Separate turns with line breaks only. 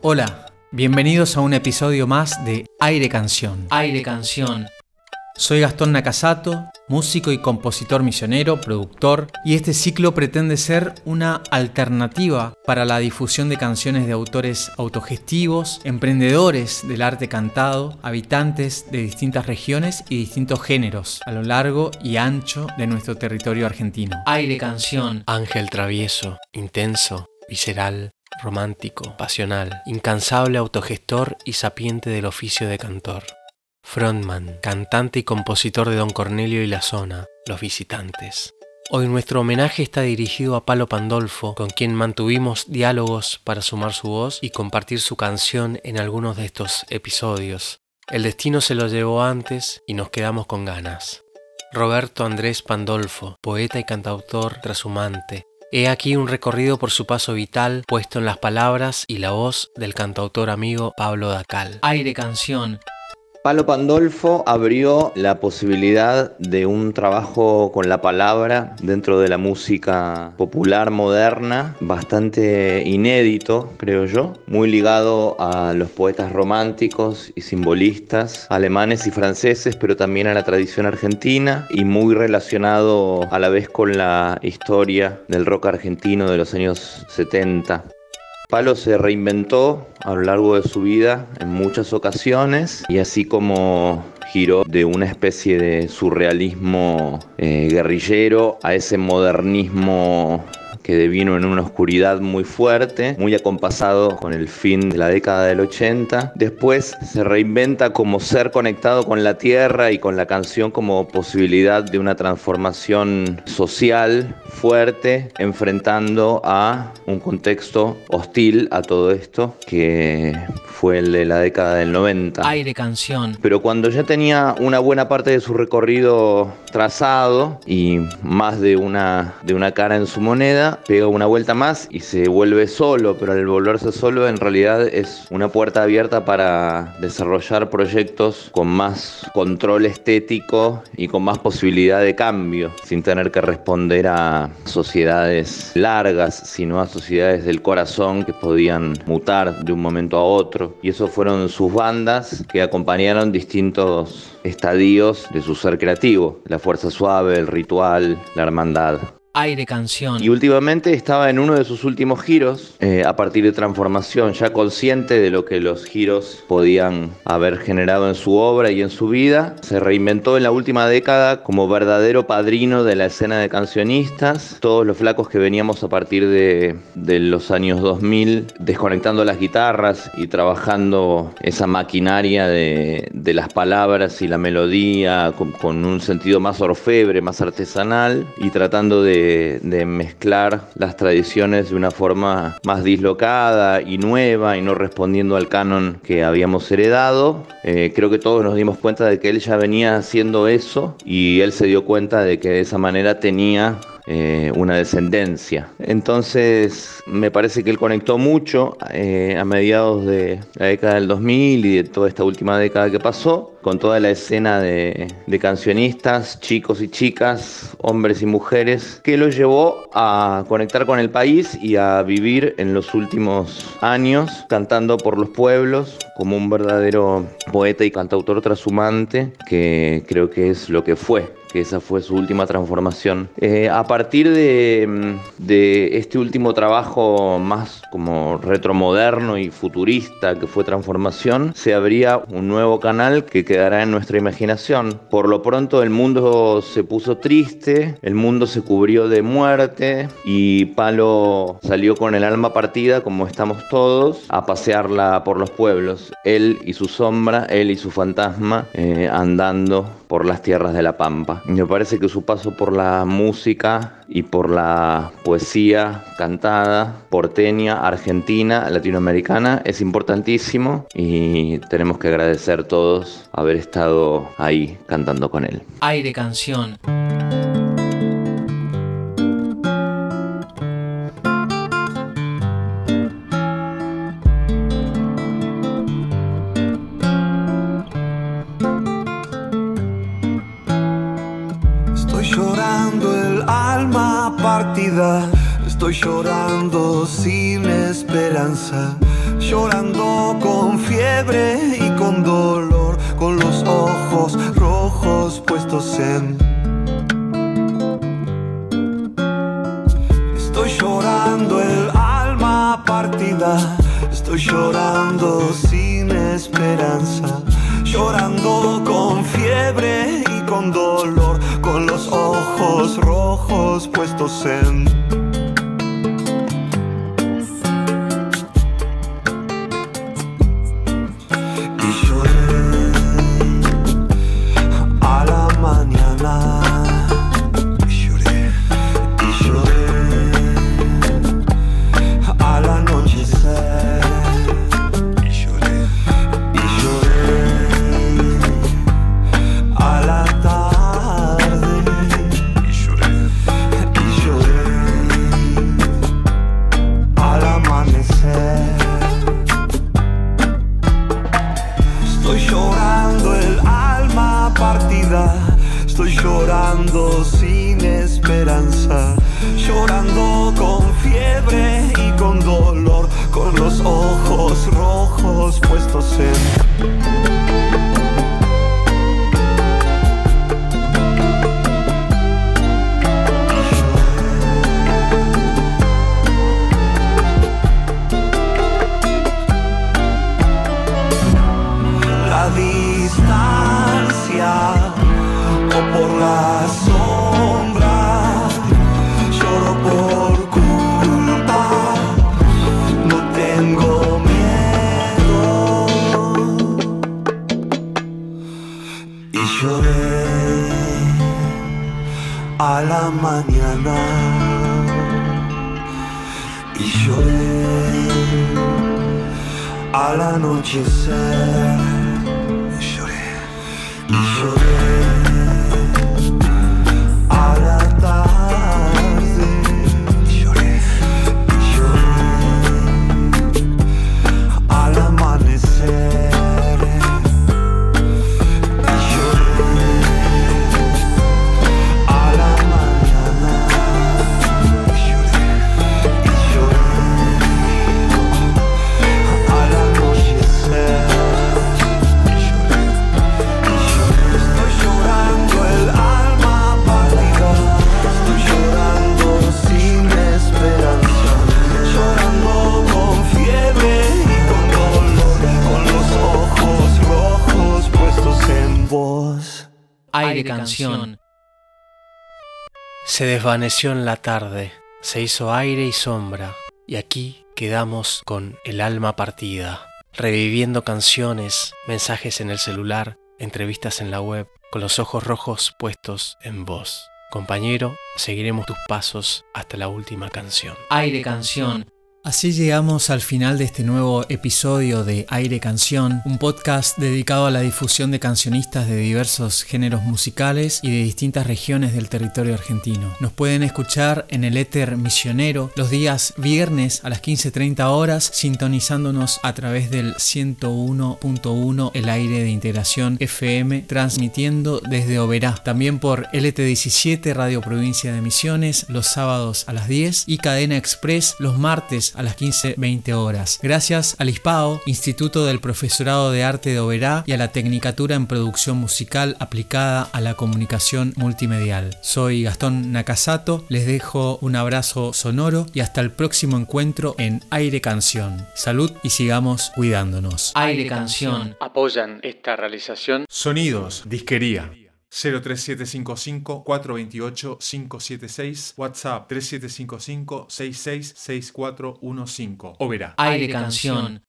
Hola, bienvenidos a un episodio más de Aire Canción.
Aire Canción.
Soy Gastón Nakasato, músico y compositor misionero, productor, y este ciclo pretende ser una alternativa para la difusión de canciones de autores autogestivos, emprendedores del arte cantado, habitantes de distintas regiones y distintos géneros a lo largo y ancho de nuestro territorio argentino.
Aire Canción.
Ángel travieso, intenso, visceral, romántico, pasional, incansable autogestor y sapiente del oficio de cantor. Frontman, cantante y compositor de Don Cornelio y la Zona, Los Visitantes. Hoy nuestro homenaje está dirigido a Palo Pandolfo, con quien mantuvimos diálogos para sumar su voz y compartir su canción en algunos de estos episodios. El destino se lo llevó antes y nos quedamos con ganas. Roberto Andrés Pandolfo, poeta y cantautor trashumante. He aquí un recorrido por su paso vital puesto en las palabras y la voz del cantautor amigo Pablo Dacal.
Aire Canción.
Palo Pandolfo abrió la posibilidad de un trabajo con la palabra dentro de la música popular moderna, bastante inédito, creo yo, muy ligado a los poetas románticos y simbolistas alemanes y franceses, pero también a la tradición argentina y muy relacionado a la vez con la historia del rock argentino de los años 70. Palo se reinventó a lo largo de su vida en muchas ocasiones y así como giró de una especie de surrealismo eh, guerrillero a ese modernismo que devino en una oscuridad muy fuerte, muy acompasado con el fin de la década del 80. Después se reinventa como ser conectado con la tierra y con la canción como posibilidad de una transformación social fuerte, enfrentando a un contexto hostil a todo esto, que fue el de la década del 90.
Aire Canción.
Pero cuando ya tenía una buena parte de su recorrido trazado y más de una, de una cara en su moneda, pega una vuelta más y se vuelve solo, pero al volverse solo en realidad es una puerta abierta para desarrollar proyectos con más control estético y con más posibilidad de cambio, sin tener que responder a sociedades largas, sino a sociedades del corazón que podían mutar de un momento a otro. Y eso fueron sus bandas que acompañaron distintos estadios de su ser creativo, la fuerza suave, el ritual, la hermandad.
Aire Canción.
Y últimamente estaba en uno de sus últimos giros, eh, a partir de transformación, ya consciente de lo que los giros podían haber generado en su obra y en su vida. Se reinventó en la última década como verdadero padrino de la escena de cancionistas. Todos los flacos que veníamos a partir de, de los años 2000, desconectando las guitarras y trabajando esa maquinaria de, de las palabras y la melodía con, con un sentido más orfebre, más artesanal y tratando de de, mezclar las tradiciones de una forma más dislocada y nueva y no respondiendo al canon que habíamos heredado. Eh, creo que todos nos dimos cuenta de que él ya venía haciendo eso y él se dio cuenta de que de esa manera tenía eh, una descendencia. Entonces me parece que él conectó mucho eh, a mediados de la década del 2000 y de toda esta última década que pasó con toda la escena de, de, cancionistas, chicos y chicas, hombres y mujeres, que lo llevó a conectar con el país y a vivir en los últimos años cantando por los pueblos como un verdadero poeta y cantautor trashumante, que creo que es lo que fue que esa fue su última transformación. Eh, a partir de, de, este último trabajo más como retromoderno y futurista que fue Transformación, se abría un nuevo canal que quedará en nuestra imaginación. Por lo pronto el mundo se puso triste, el mundo se cubrió de muerte y Palo salió con el alma partida, como estamos todos, a pasearla por los pueblos. Él y su sombra, él y su fantasma, eh, andando por las tierras de la Pampa. Me parece que su paso por la música y por la poesía cantada, porteña, argentina, latinoamericana, es importantísimo y tenemos que agradecer todos haber estado ahí cantando con él.
Aire Canción.
Estoy llorando sin esperanza. llorando con fiebre y con dolor, con los ojos rojos puestos en... Estoy llorando el alma partida, estoy llorando sin esperanza, llorando con fiebre y con dolor, con los ojos rojos puestos en... Estoy llorando sin esperanza, llorando con fiebre y con dolor, con los ojos rojos puestos en... Chorer a la noche ser y lloré y lloré
Se desvaneció en la tarde, se hizo aire y sombra, y aquí quedamos con el alma partida, reviviendo canciones, mensajes en el celular, entrevistas en la web, con los ojos rojos puestos en voz. Compañero, seguiremos tus pasos hasta la última canción.
Aire canción
Así llegamos al final de este nuevo episodio de Aire Canción, un podcast dedicado a la difusión de cancionistas de diversos géneros musicales y de distintas regiones del territorio argentino. Nos pueden escuchar en el éter misionero los días viernes a las 15.30 horas, sintonizándonos a través del 101.1 el aire de integración FM, transmitiendo desde Oberá. También por LT17 Radio Provincia de Misiones los sábados a las 10 y Cadena Express los martes a las 15-20 horas. Gracias al ISPAO, Instituto del Profesorado de Arte de Oberá y a la Tecnicatura en Producción Musical aplicada a la comunicación multimedial. Soy Gastón Nakasato, les dejo un abrazo sonoro y hasta el próximo encuentro en Aire Canción. Salud y sigamos cuidándonos.
Aire Canción.
Apoyan esta realización.
Sonidos, disquería. 03755 428 576 WhatsApp 3755 666415 O verá.
Aire Canción